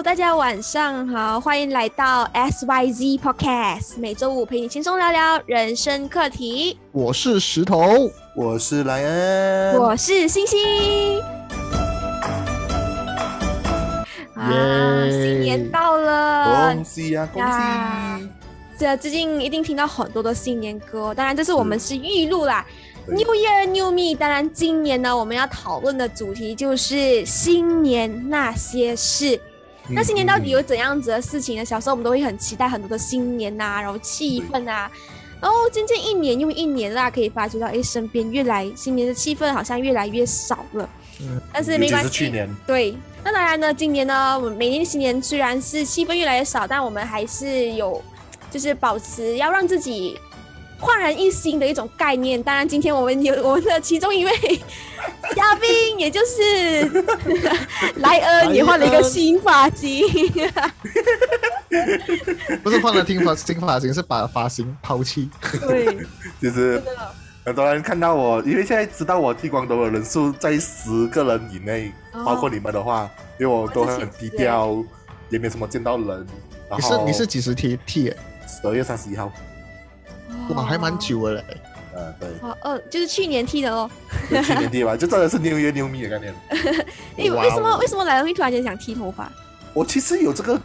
Hello，大家晚上好，欢迎来到 SYZ Podcast，每周五陪你轻松聊聊人生课题。我是石头，我是莱恩，我是星星。啊，新年到了，恭喜呀，恭喜！这最近一定听到很多的新年歌，当然这是我们是预录啦。New Year, New Me。当然，今年呢，我们要讨论的主题就是新年那些事。那新年到底有怎样子的事情呢？小时候我们都会很期待很多的新年呐，然后气氛啊，然后渐渐一年又一年啦，可以发觉到，哎，身边越来新年的气氛好像越来越少了。嗯，但是没关系。去年。对，那当然呢，今年呢，我们每年新年虽然是气氛越来越少，但我们还是有，就是保持要让自己。焕然一新的一种概念。当然，今天我们有我们的其中一位 嘉宾，也就是 莱恩，也换了一个新发型。不是换了新发新发型，是把发型抛弃。对，就是很多人看到我，因为现在知道我剃光头的人数在十个人以内，包括你们的话，因为我都很低调，也没什么见到人。你是你是几时剃剃？十二月三十一号。哇，还蛮久的嘞。嗯，对。哦，呃，就是去年剃的哦。去年剃吧，就真的是牛约牛米的概念。哎，为什么为什么来了会突然间想剃头发？我其实有这个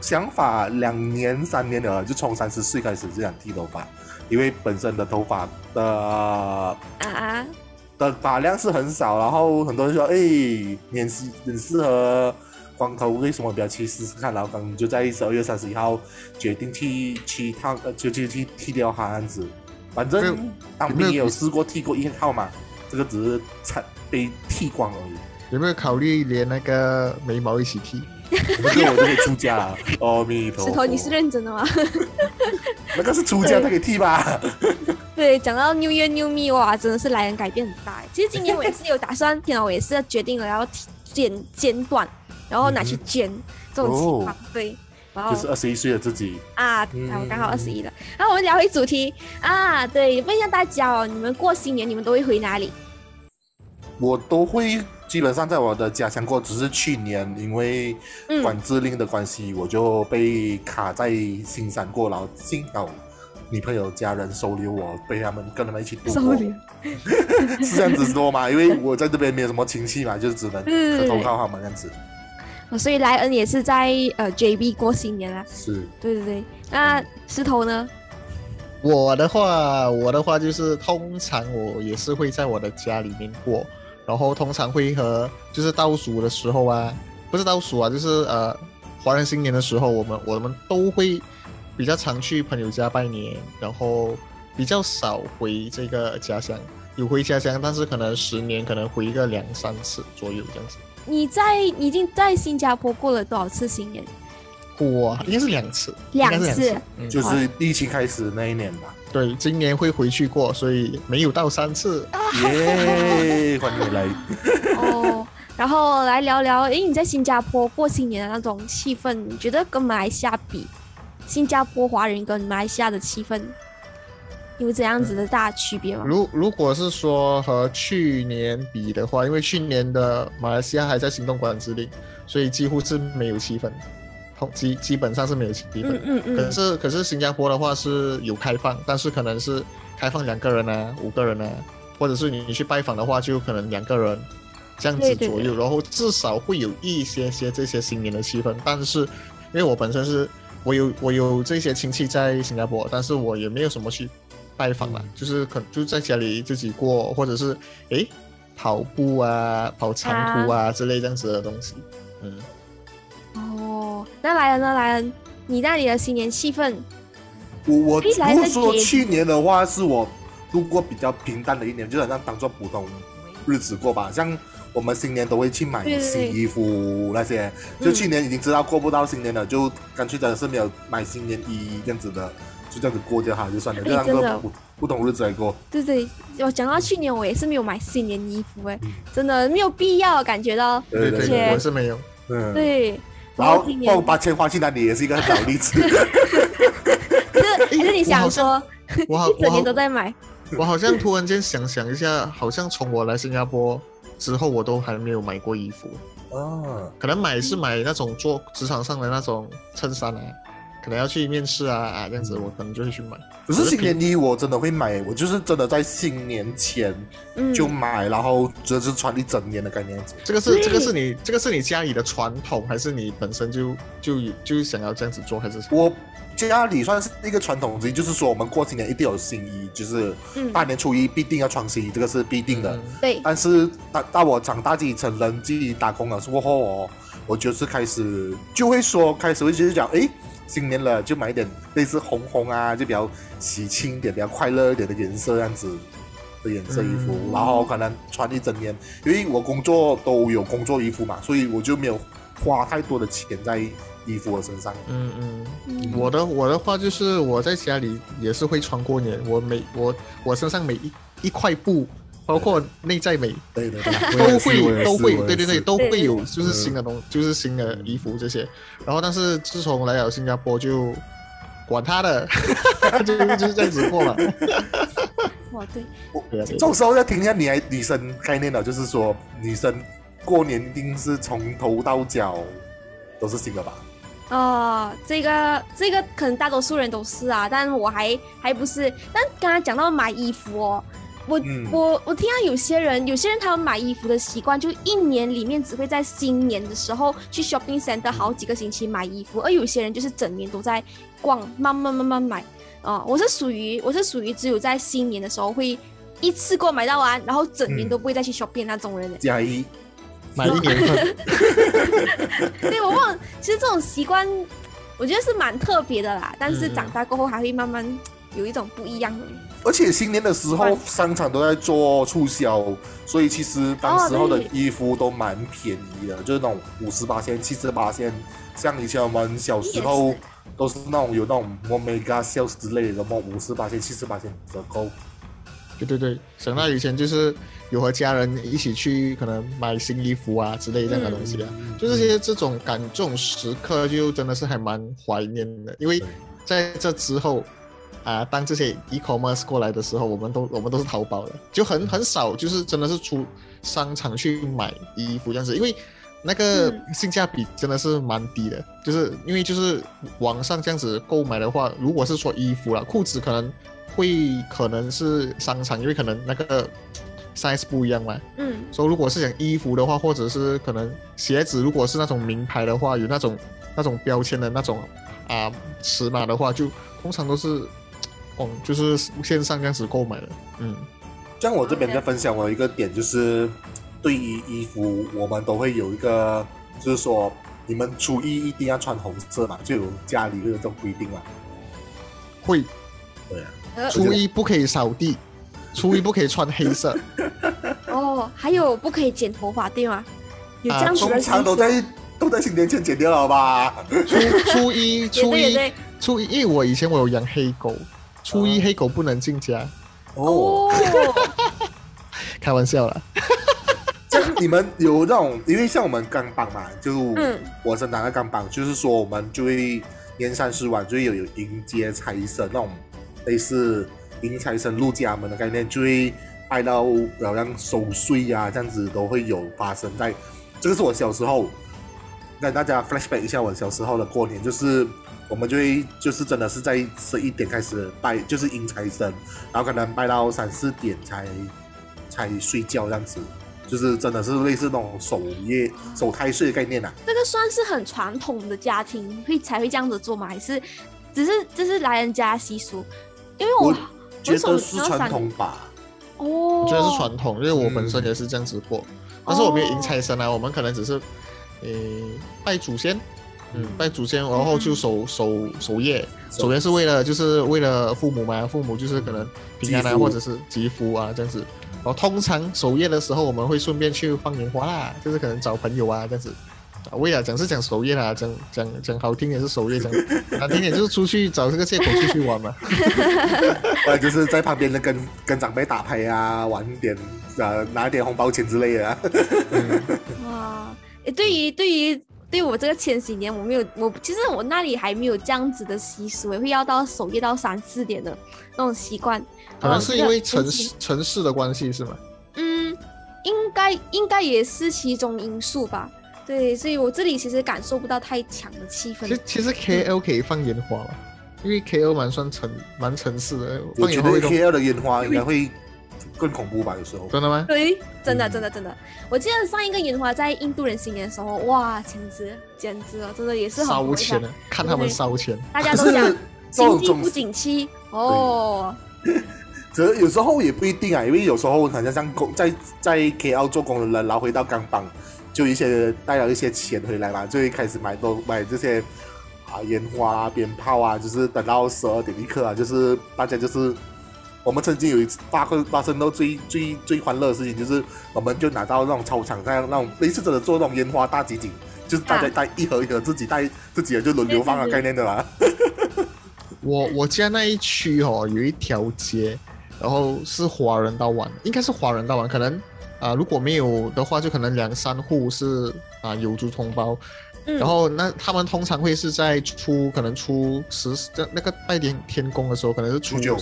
想法，两年三年了，就从三十岁开始就想剃头发，因为本身的头发的啊的发量是很少，然后很多人说，哎，年适很适合。光头为什么比较去试试看？然后刚就在十二月三十一号决定去去烫，呃，就就去剃掉它样子。反正当兵也有试过剃过一号嘛，这个只是才被剃光而已。有没有考虑连那个眉毛一起剃？不是我就可以出家了。阿弥陀佛石头，你是认真的吗？那个是出家，他可以剃吧？对，讲到 New Year New Me，哇，真的是来人改变很大。其实今年我也是有打算，天啊，我也是决定了要剪剪短。然后拿去捐，这种情况对，然后就是二十一岁的自己啊，我刚好二十一了。然后我们聊回主题啊，对，问一下大家哦，你们过新年你们都会回哪里？我都会基本上在我的家乡过，只是去年因为管制令的关系，我就被卡在新山过，然后幸好女朋友家人收留我，被他们跟他们一起度过，是这样子说吗？因为我在这边没有什么亲戚嘛，就只能投靠他们这样子。所以莱恩也是在呃 JB 过新年啦。是，对对对。那石头呢？我的话，我的话就是通常我也是会在我的家里面过，然后通常会和就是倒数的时候啊，不是倒数啊，就是呃华人新年的时候，我们我们都会比较常去朋友家拜年，然后比较少回这个家乡。有回家乡，但是可能十年可能回一个两三次左右这样子。你在已经在新加坡过了多少次新年？哇，应该是两次，两次，就是疫情开始那一年吧。对，今年会回去过，所以没有到三次。耶，欢迎来。哦，然后来聊聊，哎，你在新加坡过新年的那种气氛，你觉得跟马来西亚比，新加坡华人跟马来西亚的气氛？有怎样子的大区别吗？如如果是说和去年比的话，因为去年的马来西亚还在行动管制令，所以几乎是没有气氛，基基本上是没有气氛。嗯嗯嗯。可是可是新加坡的话是有开放，但是可能是开放两个人啊，五个人啊，或者是你去拜访的话，就可能两个人这样子左右，然后至少会有一些些这些新年的气氛。但是因为我本身是我有我有这些亲戚在新加坡，但是我也没有什么去。拜访了，就是可就在家里自己过，或者是哎跑步啊、跑长途啊之类这样子的东西。嗯。哦，那来了呢？来了，你那里的新年气氛？我我如果说去年的话，是我度过比较平淡的一年，就好像当做普通日子过吧。像我们新年都会去买新衣服那些，就去年已经知道过不到新年了，就干脆真的是没有买新年衣这样子的。就这样子过掉哈，就算了，这样个不不同日子来过。对对，我讲到去年，我也是没有买新年衣服哎，真的没有必要，感觉到。对对对，我是没有。嗯。对。然后把把钱花去哪里，也是一个很好例子。是还是你想说，我一整年都在买。我好像突然间想想一下，好像从我来新加坡之后，我都还没有买过衣服。哦，可能买是买那种做职场上的那种衬衫啊。可能要去面试啊啊这样子，我可能就会去买。可是新年衣我真的会买，我就是真的在新年前就买，然后就是穿一整年的概念。这个是这个是你这个是你家里的传统，还是你本身就就就想要这样子做，还是？我家里算是一个传统之一，就是说我们过新年一定有新衣，就是大年初一必定要穿新衣，这个是必定的。对。但是到到我长大自己成人自己打工了之后哦，我就是开始就会说，开始会就是讲，哎。新年了，就买一点类似红红啊，就比较喜庆点、比较快乐一点的颜色，这样子的颜色衣服，然后可能穿一整年。因为我工作都有工作衣服嘛，所以我就没有花太多的钱在衣服的身上。嗯嗯，我的我的话就是我在家里也是会穿过年，我每我我身上每一一块布。包括内在美，对对 对，都会都会，对对对，都会有，就是新的东，就是新的衣服这些。然后，但是自从来了新加坡，就管他的，就就是这样子过了。哇，对，这种时候要听一下女女生概念了，就是说女生过年一定是从头到脚都是新的吧？哦，这个这个可能大多数人都是啊，但我还还不是。但刚才讲到买衣服哦。我我我听到有些人，有些人他们买衣服的习惯，就一年里面只会在新年的时候去 shopping center 好几个星期买衣服，而有些人就是整年都在逛，慢慢慢慢买。啊，我是属于我是属于只有在新年的时候会一次过买到完，然后整年都不会再去 shopping 那种人。加一，买一年份。对，我忘，其实这种习惯我觉得是蛮特别的啦，但是长大过后还会慢慢有一种不一样的。而且新年的时候，商场都在做促销，所以其实当时候的衣服都蛮便宜的，就是那种五十八千、七十八千。像以前我们小时候都是那种有那种 Omega Sales 之类的，什么五十八千、七十八千折扣。对对对，想到以前就是有和家人一起去可能买新衣服啊之类这样的东西啊，就这些这种感这种时刻，就真的是还蛮怀念的，因为在这之后。啊，当这些 e-commerce 过来的时候，我们都我们都是淘宝的，就很很少，就是真的是出商场去买衣服这样子，因为那个性价比真的是蛮低的，就是因为就是网上这样子购买的话，如果是说衣服了，裤子可能会可能是商场，因为可能那个 size 不一样嘛。嗯。所以如果是讲衣服的话，或者是可能鞋子，如果是那种名牌的话，有那种那种标签的那种啊尺码的话，就通常都是。哦，就是线上这样子购买的，嗯，像我这边在分享，我有一个点就是，对于衣服，我们都会有一个，就是说，你们初一一定要穿红色嘛，就有家里会有这种规定嘛。会，对啊，初一不可以扫地，初一不可以穿黑色。哦，还有不可以剪头发，对吗？有这样子的通常都在都在新年前剪掉了吧？初初一 初一初一，因为我以前我有养黑狗。初一黑狗不能进家哦，开玩笑了。这你们有那种，因为像我们钢板嘛，就我是拿个钢板，就是说我们就会年三十晚就会有有迎接财神那种类似迎财神入家门的概念，就会拜到好像守岁呀这样子都会有发生在。这个是我小时候，跟大家 flashback 一下我小时候的过年，就是。我们就会就是真的是在十一点开始拜，就是迎财神，然后可能拜到三四点才才睡觉这样子，就是真的是类似那种守夜守太岁的概念呐。这个算是很传统的家庭会才会这样子做吗？还是只是这是来人家习俗？因为我觉得是传统吧。哦，我觉得是传统，因为我本身也是这样子过，但是我们迎财神啊，我们可能只是呃拜祖先。嗯，拜祖先，然后就守守守夜，守夜是为了就是为了父母嘛，父母就是可能平安啊，或者是吉福啊这样子。然后通常守夜的时候，我们会顺便去放烟花啦，就是可能找朋友啊这样子。为了讲是讲守夜啦，讲讲讲好听也是守夜，讲难听点就是出去找这个借口出去玩嘛。或者就是在旁边的跟跟长辈打牌啊，玩点呃拿点红包钱之类的啊。哇，诶，对于对于。对我这个千禧年，我没有，我其实我那里还没有这样子的习俗，也会要到守夜到三四点的那种习惯。可能是因为城市城市的关系是吗？嗯，应该应该也是其中因素吧。对，所以我这里其实感受不到太强的气氛。其实其实 K L 可以放烟花了，因为 K L 蛮算城蛮城市的。我觉得 K L 的烟花应该会更恐怖吧？有时候真的吗？对，真的真的真的。我记得上一个烟花在印度人新年的时候，哇，简直简直了，真的也是烧钱的，看他们烧钱。大家都讲经济不景气哦。这有时候也不一定啊，因为有时候好像像工在在 K L 做工的人，然后回到钢邦。就一些带了一些钱回来嘛，就会开始买东买这些啊烟花啊鞭炮啊，就是等到十二点一刻啊，就是大家就是我们曾经有一次发生发生到最最最欢乐的事情，就是我们就拿到那种操场上那种类似真的做那种烟花大集锦，就是大家带一盒一盒自己带自己的就轮流放的概念的啦。我我家那一区哦有一条街，然后是华人到晚，应该是华人到晚，可能。啊，如果没有的话，就可能两三户是啊有族同胞，然后那他们通常会是在初可能初十这那个拜天天公的时候，可能是初九，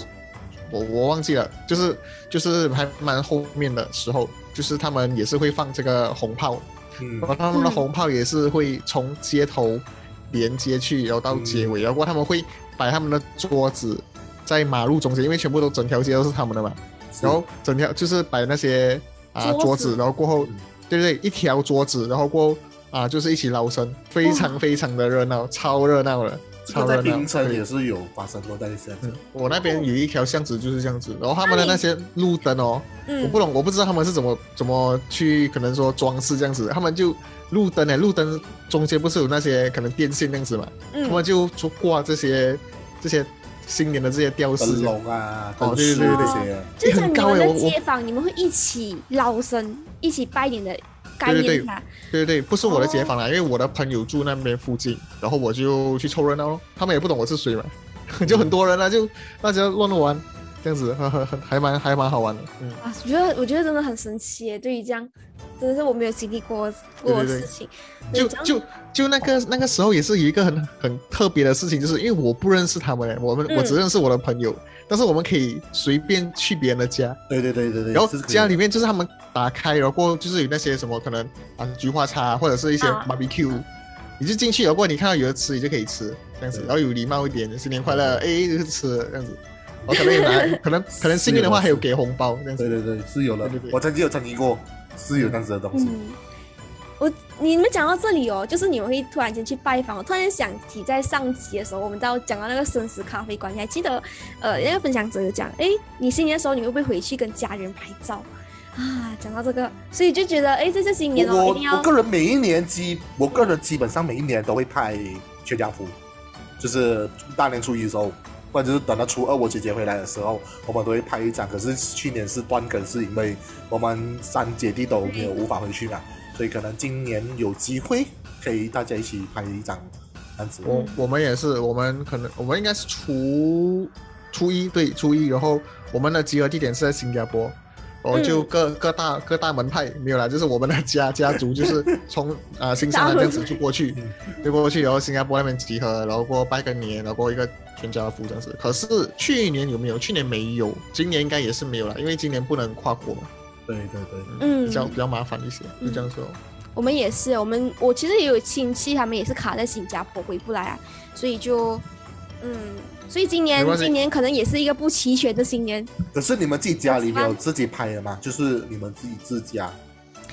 我我忘记了，就是就是还蛮后面的时候，就是他们也是会放这个红炮，然后他们的红炮也是会从街头连接去，然后到结尾，然后他们会摆他们的桌子在马路中间，因为全部都整条街都是他们的嘛，然后整条就是摆那些。啊，桌子，然后过后，对对，一条桌子，然后过后啊，就是一起捞生，非常非常的热闹，超热闹了，超热闹。冰城也是有发生过在这样子。我那边有一条巷子就是这样子，然后他们的那些路灯哦，我不懂，我不知道他们是怎么怎么去可能说装饰这样子，他们就路灯呢，路灯中间不是有那些可能电线这样子嘛，他们就就挂这些这些。新年的这些雕饰，龙啊，哦，对对对对，就像你们的街坊，你们会一起捞生，一起拜年的概念对对对，不是我的街坊啦，因为我的朋友住那边附近，然后我就去凑热闹咯。他们也不懂我是谁嘛，就很多人啊，就大家乱玩，这样子，呵呵，还蛮还蛮好玩的。嗯。啊，我觉得我觉得真的很神奇耶，对于这样。真的是我没有经历过过的事情，就就就那个那个时候也是有一个很很特别的事情，就是因为我不认识他们，我们我只认识我的朋友，但是我们可以随便去别人的家，对对对对对，然后家里面就是他们打开，然后过就是有那些什么可能啊菊花茶或者是一些 barbecue，你就进去，然后你看到有的吃，你就可以吃这样子，然后有礼貌一点，新年快乐，哎就是吃这样子，我可能有拿，可能可能幸运的话还有给红包这样子，对对对是有的，我曾经有参与过。是有这样子的东西。我你们讲到这里哦，就是你们会突然间去拜访。我突然想起在上集的时候，我们到讲到那个生死咖啡馆，你还记得？呃，那个分享者有讲，哎，你新年的时候你会不会回去跟家人拍照啊？讲到这个，所以就觉得，哎，这是新年哦，一定要。我个人每一年基，我个人基本上每一年都会拍全家福，就是大年初一的时候。或者就是等到初二我姐姐回来的时候，我们都会拍一张。可是去年是断更，是因为我们三姐弟都没有无法回去嘛，所以可能今年有机会可以大家一起拍一张这样子。我我们也是，我们可能我们应该是初初一对初一，然后我们的集合地点是在新加坡。哦，就各各大各大门派没有啦，就是我们的家 家族，就是从啊新山这样子就过去，就过去，然后新加坡那边集合，然后过拜个年，然后过一个全家福这样子。可是去年有没有？去年没有，今年应该也是没有了，因为今年不能跨国嘛。对对对，嗯，比较比较麻烦一些，就这样说。我们也是，我们我其实也有亲戚，他们也是卡在新加坡回不来啊，所以就嗯。所以今年今年可能也是一个不齐全的新年。可是你们自己家里没有自己拍的吗？就是你们自己自家。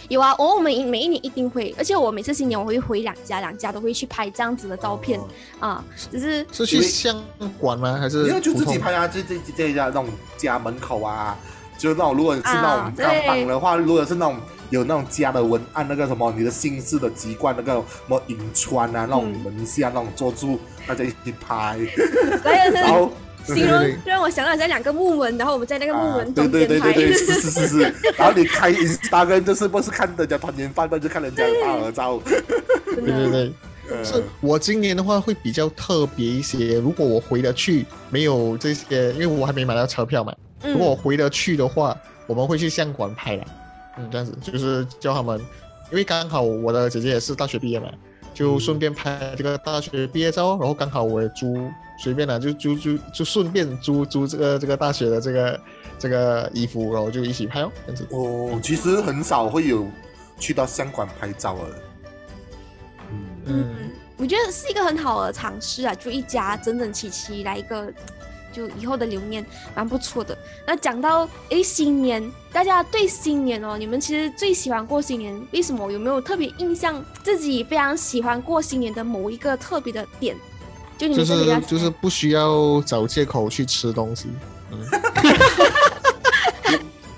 有啊，我每每一年一定会，而且我每次新年我会回两家，两家都会去拍这样子的照片啊。只是是去相馆吗？还是？因为就自己拍啊，就这这一家那种家门口啊，就是那种如果是那种钢板的话，如果是那种。有那种家的文案，那个什么，你的姓氏的籍贯，那个什么银川啊，那种门下那种坐住，大家一起拍。然后形容让我想到在两个木门，然后我们在那个木门中间拍。是是是是。然后你开大概就是不是看人家团年饭，就看人家大合照。对对对。是我今年的话会比较特别一些。如果我回得去，没有这些，因为我还没买到车票嘛。如果我回得去的话，我们会去相馆拍的。嗯，这样子就是叫他们，因为刚好我的姐姐也是大学毕业嘛，就顺便拍这个大学毕业照，然后刚好我也租，随便啊就租租就顺便租租这个这个大学的这个这个衣服，然后就一起拍哦，这样子。哦，其实很少会有去到相馆拍照的，嗯，我觉得是一个很好的尝试啊，就一家整整齐齐来一个。就以后的留念蛮不错的。那讲到哎新年，大家对新年哦，你们其实最喜欢过新年，为什么？有没有特别印象自己非常喜欢过新年的某一个特别的点？就你们就是就是不需要找借口去吃东西。嗯，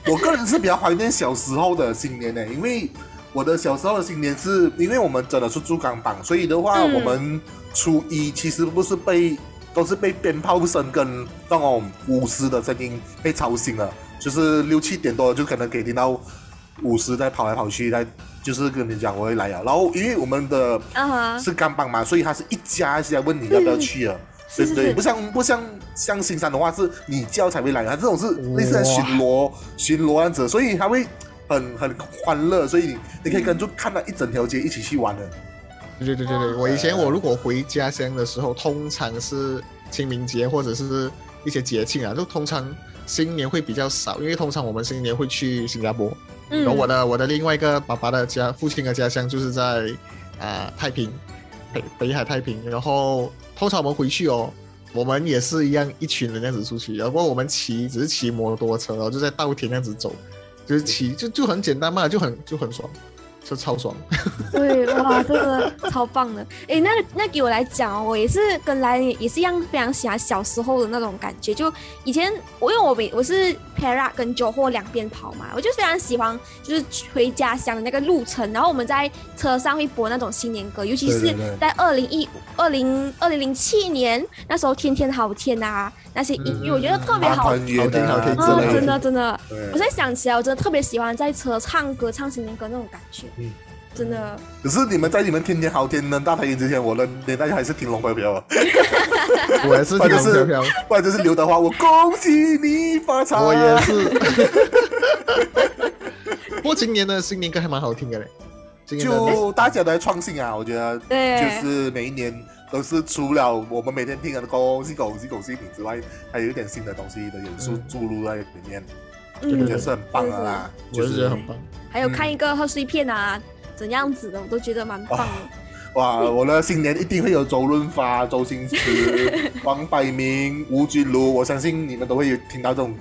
我我个人是比较怀念小时候的新年呢，因为我的小时候的新年是因为我们真的是住港榜，所以的话我们初一其实不是被。都是被鞭炮声跟那种舞狮的声音被吵醒了，就是六七点多就可能可以听到舞狮在跑来跑去，在就是跟你讲我会来啊。然后因为我们的是干帮嘛，所以他是一家一家问你要不要去啊，对不对？不像不像像新山的话是你叫才会来，他这种是类似巡逻巡逻样子，所以他会很很欢乐，所以你你可以跟住看到一整条街一起去玩的。对对对对对，我以前我如果回家乡的时候，通常是清明节或者是一些节庆啊，就通常新年会比较少，因为通常我们新年会去新加坡。嗯。然后我的我的另外一个爸爸的家，父亲的家乡就是在啊太平北北海太平。然后通常我们回去哦，我们也是一样一群人这样子出去，然后我们骑只是骑摩托车，然后就在稻田那样子走，就是骑就就很简单嘛，就很就很爽。是超爽，对哇，这个超棒的。哎，那那给我来讲哦，我也是跟来也是一样，非常喜欢小时候的那种感觉。就以前我因为我每我是 para 跟酒货两边跑嘛，我就非常喜欢就是回家乡的那个路程。然后我们在车上会播那种新年歌，尤其是在二零一二零二零零七年那时候，天天好天啊。那些音乐我觉得特别好，好听好听，真的真的，我现在想起来，我真的特别喜欢在车唱歌唱新年歌那种感觉，嗯，真的。可是你们在你们天天好天的大太阳之前，我的年代还是听 龙飘飘，我也是听龙飘飘，不然就是刘德华，我恭喜你发财，我也是。不过今年的新年歌还蛮好听的嘞，就大家都在创新啊，我觉得，对，就是每一年。都是除了我们每天听的恭喜恭喜恭喜你之外，还有一点新的东西的元素注入在里面，我觉得是很棒的啦，我是觉得很棒。还有看一个贺岁片啊，怎样子的，我都觉得蛮棒的。哇，我的新年一定会有周润发、周星驰、王百鸣、吴君如，我相信你们都会有听到这种，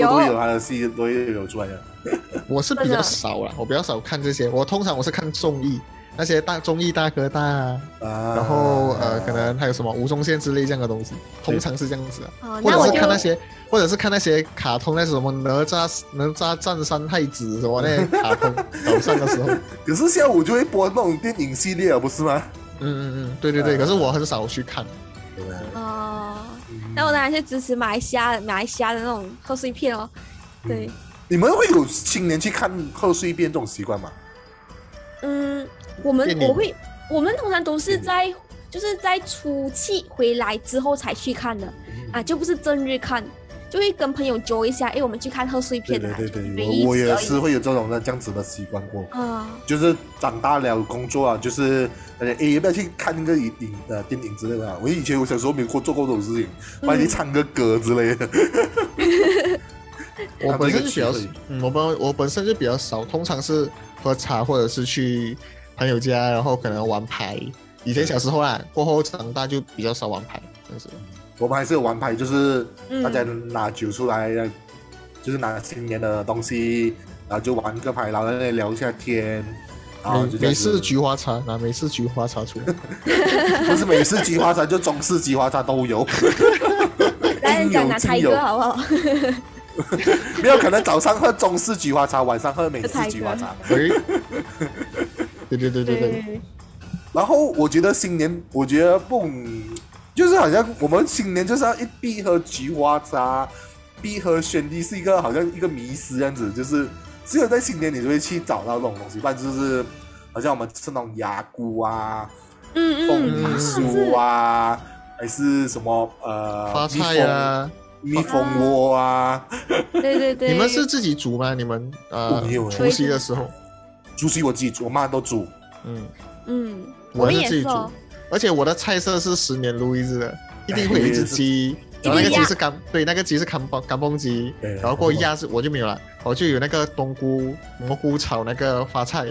都会有他的戏都会有出来的。我是比较少了，我比较少看这些，我通常我是看综艺。那些大综艺大哥大，啊，然后呃，可能还有什么吴宗宪之类这样的东西，通常是这样子啊。或者是看那些，或者是看那些卡通，那什么哪吒哪吒战三太子什么那些 卡通早上的时候。可是下午就会播那种电影系列，不是吗？嗯嗯嗯，对对对。可是我很少去看。哦，那我当然是支持马来西亚马来西亚的那种贺岁片哦。对。你们会有青年去看贺岁片这种习惯吗？嗯。我们我会，我们通常都是在就是在初七回来之后才去看的啊，就不是正日看，就会跟朋友揪一下，哎，我们去看贺岁片的。对对对，我我也是会有这种的这样子的习惯过啊，就是长大了工作啊，就是哎，要不要去看那个影影呃电影之类的？我以前我小时候没过做过这种事情，帮你唱个歌之类的。我本身就比较，嗯，我本我本身就比较少，通常是喝茶或者是去。朋友家，然后可能玩牌。以前小时候啊，过后长大就比较少玩牌。但是我们还是有玩牌，就是大家拿酒出来，就是拿新年的东西，然后就玩个牌，然后在那聊一下天。美美式菊花茶，拿美式菊花茶出来。不是美式菊花茶，就中式菊花茶都有。来，讲拿台哥好不好？没有可能早上喝中式菊花茶，晚上喝美式菊花茶。对对对对对，然后我觉得新年，我觉得不，就是好像我们新年就是要一必喝菊花茶，必喝轩尼是一个好像一个迷思这样子，就是只有在新年你就会去找到这种东西，不然就是好像我们吃那种牙菇啊，嗯嗯，凤梨酥啊，还是什么呃，发菜啊，蜜蜂窝啊，对对对，你们是自己煮吗？你们呃，除夕的时候。煮席我自己煮，我妈都煮。嗯。嗯，我是自己煮，而且我的菜色是十年如一日的，一定会有一只鸡，然后那个鸡是干，对，那个鸡是干崩干崩鸡，然后过鸭是我就没有了，我就有那个冬菇蘑菇炒那个花菜，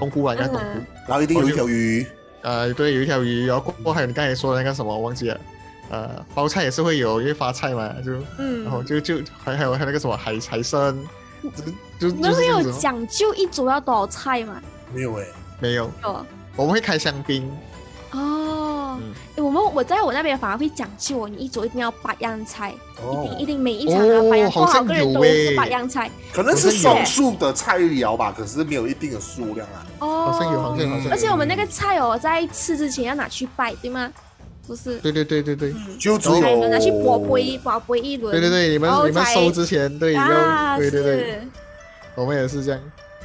冬菇啊，那冬菇，然后一定有一条鱼，呃，对，有一条鱼，然后过还有你刚才说的那个什么，忘记了。呃，包菜也是会有，因为发菜嘛，就，嗯，然后就就还还有还有那个什么海海参，就你们会有讲究一桌要多少菜吗？没有哎，没有。有，我们会开香槟。哦，哎，我们我在我那边反而会讲究哦，你一桌一定要八样菜，一定一定每一场要八样，多少个人都是八样菜。可能是双数的菜肴吧，可是没有一定的数量啊。哦，好像有，好像有。而且我们那个菜哦，在吃之前要拿去拜，对吗？不是。对对对对对，就只有拿去博杯博杯一轮。对对对，你们你们收之前对要对对对，我们也是这样。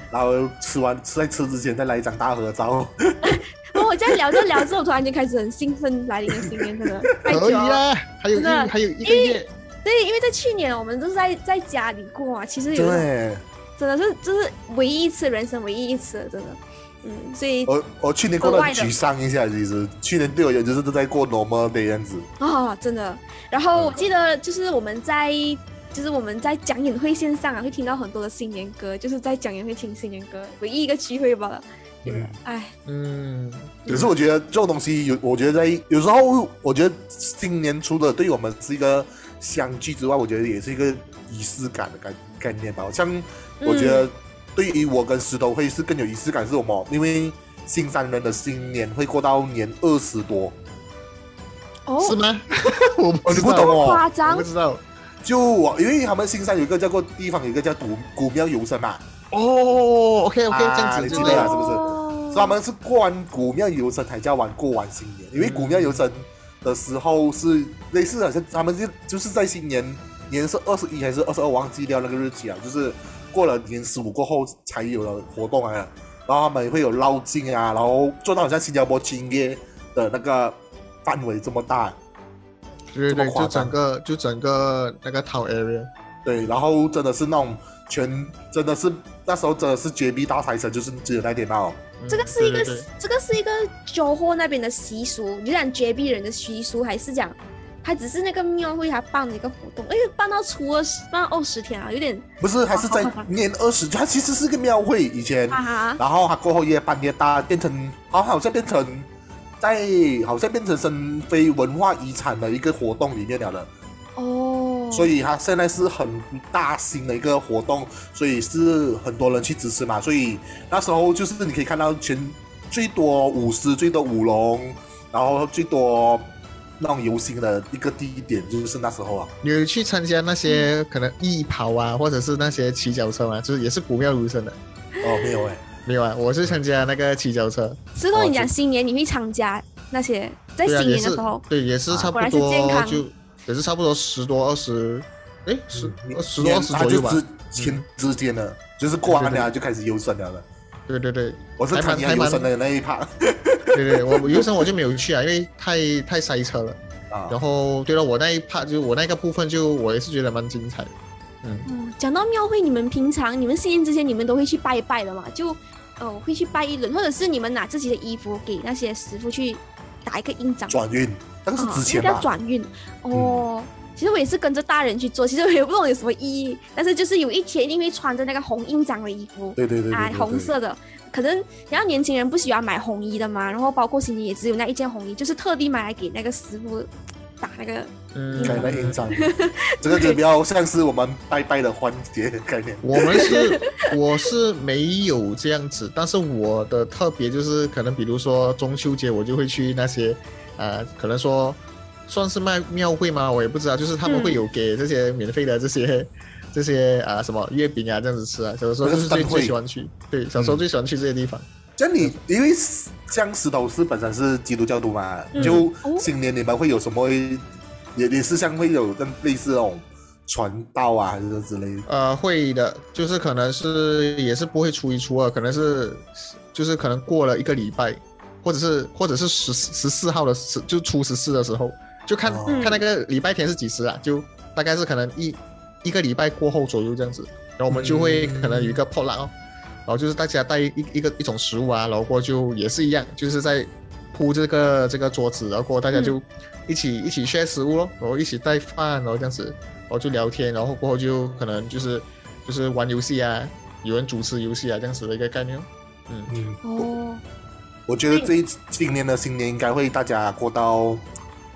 然后吃完吃在吃之前再来一张大合照。我这样聊着聊着，我突然间开始很兴奋，来临的新年真的太久了，还有还有一个月。对，因为在去年我们都是在在家里过啊，其实有真的是就是唯一一次人生唯一一次，真的，嗯，所以我我去年过得沮丧一下，其实去年对我也就是都在过 normal 的样子。啊，真的。然后我记得就是我们在就是我们在讲演会线上啊，会听到很多的新年歌，就是在讲演会听新年歌，唯一一个机会吧。嗯，哎，嗯，可是我觉得这种东西有，我觉得在有时候，我觉得新年初的对于我们是一个相聚之外，我觉得也是一个仪式感的概概念吧。像我觉得对于我跟石头会是更有仪式感，是什么？因为新山人的新年会过到年二十多，哦，是吗？我你不懂哦，夸张，不知道。就我，因为他们新山有一个叫过地方，有一个叫古古庙游神嘛。哦，OK OK，这样子你记得了是不是？所以他们是过完古庙游神才叫完过完新年，因为古庙游神的时候是类似好像他们就就是在新年年是二十一还是二十二，忘记掉那个日期啊，就是过了年十五过后才有的活动啊。然后他们会有捞金啊，然后做到好像新加坡青叶的那个范围这么大，对对对，就整个就整个那个 town area，对，然后真的是那种。全真的是那时候真的是绝壁大财神，就是只有那点哦。这个是一个这个是一个酒货那边的习俗，你讲绝壁人的习俗，还是讲还只是那个庙会他办的一个活动？哎，办到初二十，办到二十天啊，有点不是，还是在年二十，它其实是个庙会以前，然后它过后越办越大，变成好好像变成在好像变成生非文化遗产的一个活动里面了的。哦，所以它现在是很大型的一个活动，所以是很多人去支持嘛。所以那时候就是你可以看到全最多舞狮，最多舞龙，然后最多那种游行的一个第一点就是那时候啊。你有去参加那些可能艺跑啊，或者是那些骑脚车嘛？就是也是古庙如生的。哦，没有哎，没有啊，我是参加那个骑脚车。石头，你讲新年你会参加那些在新年的时候，对，也是差不多就。也是差不多十多二十，哎，十十多二十左右吧。前之间的，就是过完年就开始优胜了。对对对，我是参加优胜的那一趴。对对，我优胜我就没有去啊，因为太太塞车了。啊。然后，对了，我那一 part 就我那个部分就我也是觉得蛮精彩的。嗯。讲到庙会，你们平常你们新年之前你们都会去拜一拜的嘛？就呃会去拜一轮，或者是你们拿自己的衣服给那些师傅去打一个印章转运。那个是之前吧？转运哦，其实我也是跟着大人去做，其实我也不懂有什么意义，但是就是有一天一定会穿着那个红印章的衣服，对对对，啊，红色的，可能然后年轻人不喜欢买红衣的嘛，然后包括新年也只有那一件红衣，就是特地买来给那个师傅打那个嗯，改那印章，这个就比较像是我们拜拜的环节概念。我们是 我是没有这样子，但是我的特别就是可能比如说中秋节我就会去那些。呃，可能说算是卖庙会吗？我也不知道，就是他们会有给这些免费的这些这些啊什么月饼啊这样子吃啊。小时候就是最最喜欢去，对，小时候最喜欢去这些地方。像你，因为像石头是本身是基督教徒嘛，就新年你们会有什么？也也是像会有跟类似那种传道啊，还是之类的？呃，会的，就是可能是也是不会初一初二，可能是就是可能过了一个礼拜。或者是或者是十十四号的十就初十四的时候，就看看那个礼拜天是几时啊？就大概是可能一一个礼拜过后左右这样子，然后我们就会可能有一个破烂哦，然后就是大家带一一个一种食物啊，然后过就也是一样，就是在铺这个这个桌子，然后过大家就一起一起 share 食物咯，然后一起带饭，然后这样子，然后就聊天，然后过后就可能就是就是玩游戏啊，有人主持游戏啊这样子的一个概念，嗯。嗯哦。我觉得这一今年的新年应该会大家过到，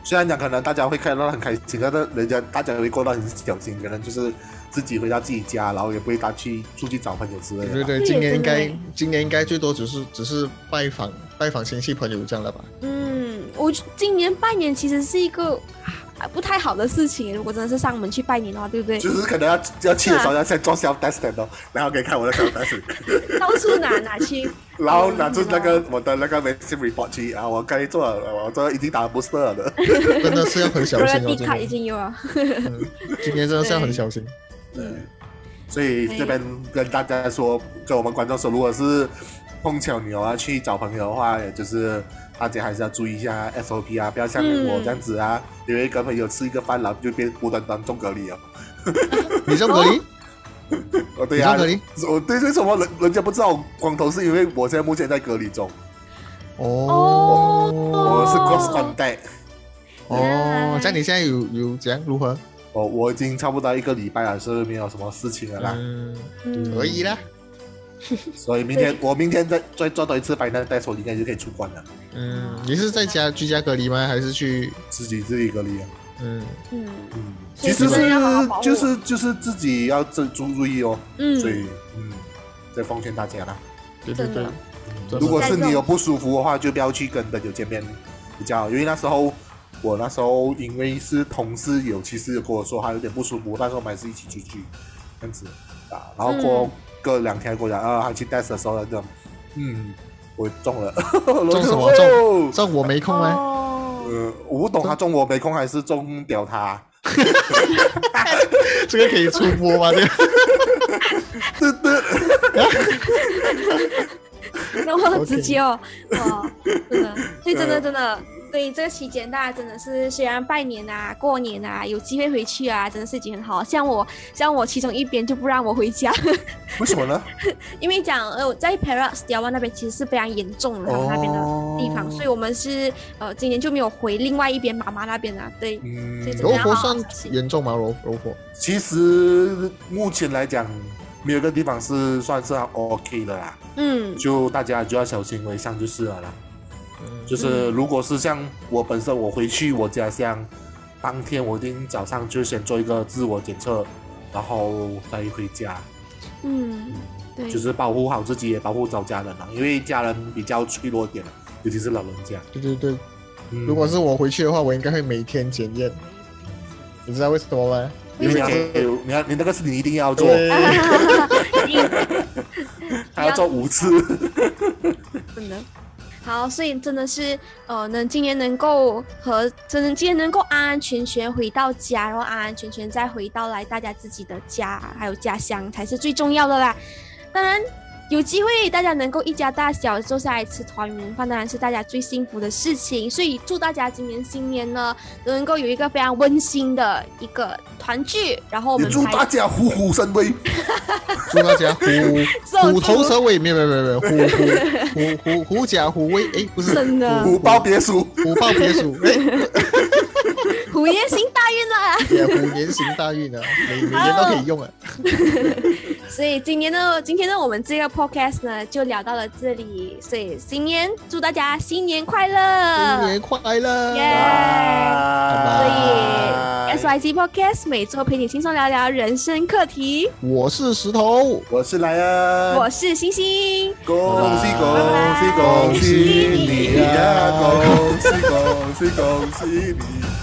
虽然讲可能大家会看到很开心，但是人家大家会过到很小心，可能就是自己回到自己家，然后也不会大去出去找朋友之类的。对对，今年应该今年应该最多只是只是拜访拜访亲戚朋友这样了吧？嗯，我今年拜年其实是一个。不太好的事情，如果真的是上门去拜年的话，对不对？就是可能要要去的时候要先做 self test 哦，然后可以看我的 self test。到处拿拿去，然后拿出那个我的那个 vaccine report 去啊，我该做，我这已经打 booster 了的。真的是要很小心哦，今年已经有啊。今天真的是要很小心。嗯，所以这边跟大家说，跟我们观众说，如果是碰巧你要去找朋友的话，也就是。大家还是要注意一下 SOP 啊，不要像我这样子啊，因为跟朋友吃一个饭，然后就变孤单单中隔离哦。你中隔离？哦，对呀，我对为什么人人家不知道光头是因为我现在目前在隔离中。哦，我是 cross contact。哦，像你现在有有怎样如何？我我已经差不多一个礼拜了，是没有什么事情了啦。嗯，可以啦。所以明天我明天再再做到一次白单带手，应该就可以出关了。嗯，你是在家居家隔离吗？还是去自己自己隔离啊？嗯嗯嗯，其实是就是就是自己要注注意哦。嗯，所以嗯，再奉劝大家啦。对对对，如果是你有不舒服的话，就不要去跟朋友见面比较好。因为那时候我那时候因为是同事有其实有跟我说他有点不舒服，那时候我们还是一起出去这样子啊，然后过。隔两天过来啊，还去 test 的时候，就嗯，我中了，中什么中？中我没空哎。呃，我不懂他中我没空还是中屌他。这个可以出播吗？这个？对对。那我直接哦，哇，真的，所以真的 真的。所以这个期间，大家真的是虽然拜年啊、过年啊，有机会回去啊，真的是已经很好。像我，像我其中一边就不让我回家，为什么呢？因为讲呃，在 Paris 迪湾那边其实是非常严重的那边的地方，所以我们是呃今年就没有回另外一边妈妈那边啊。对，嗯柔佛算严重吗？柔柔佛？其实目前来讲，没有个地方是算是 OK 的啦。嗯，就大家就要小心为上就是了啦。就是如果是像我本身，我回去我家乡，当天我一定早上就先做一个自我检测，然后再回家。嗯，对，就是保护好自己，也保护找家人了，因为家人比较脆弱点尤其是老人家。对对对，如果是我回去的话，我应该会每天检验。你知道为什么吗？因为你要你那个事情一定要做，还 要做五次。不能。好，所以真的是，呃，能今年能够和真的今年能够安安全全回到家，然后安安全全再回到来大家自己的家，还有家乡才是最重要的啦。当然。有机会大家能够一家大小坐下来吃团圆饭，当然是大家最幸福的事情。所以祝大家今年新年呢，都能够有一个非常温馨的一个团聚。然后我们祝大家虎虎生威，祝大家虎 虎头蛇尾，没有没有没有虎虎虎虎虎甲虎威，哎，不是真的虎豹别墅，虎豹别墅，虎年行大运了，虎年行大运啊，每 每年都可以用啊。所以今年呢，今天呢，我们这个 podcast 呢就聊到了这里。所以新年祝大家新年快乐，新年快乐，耶！所以 SYG podcast 每周陪你轻松聊聊人生课题。我是石头，我是莱恩，我是星星。恭喜恭喜恭喜你呀！恭喜恭喜恭喜你！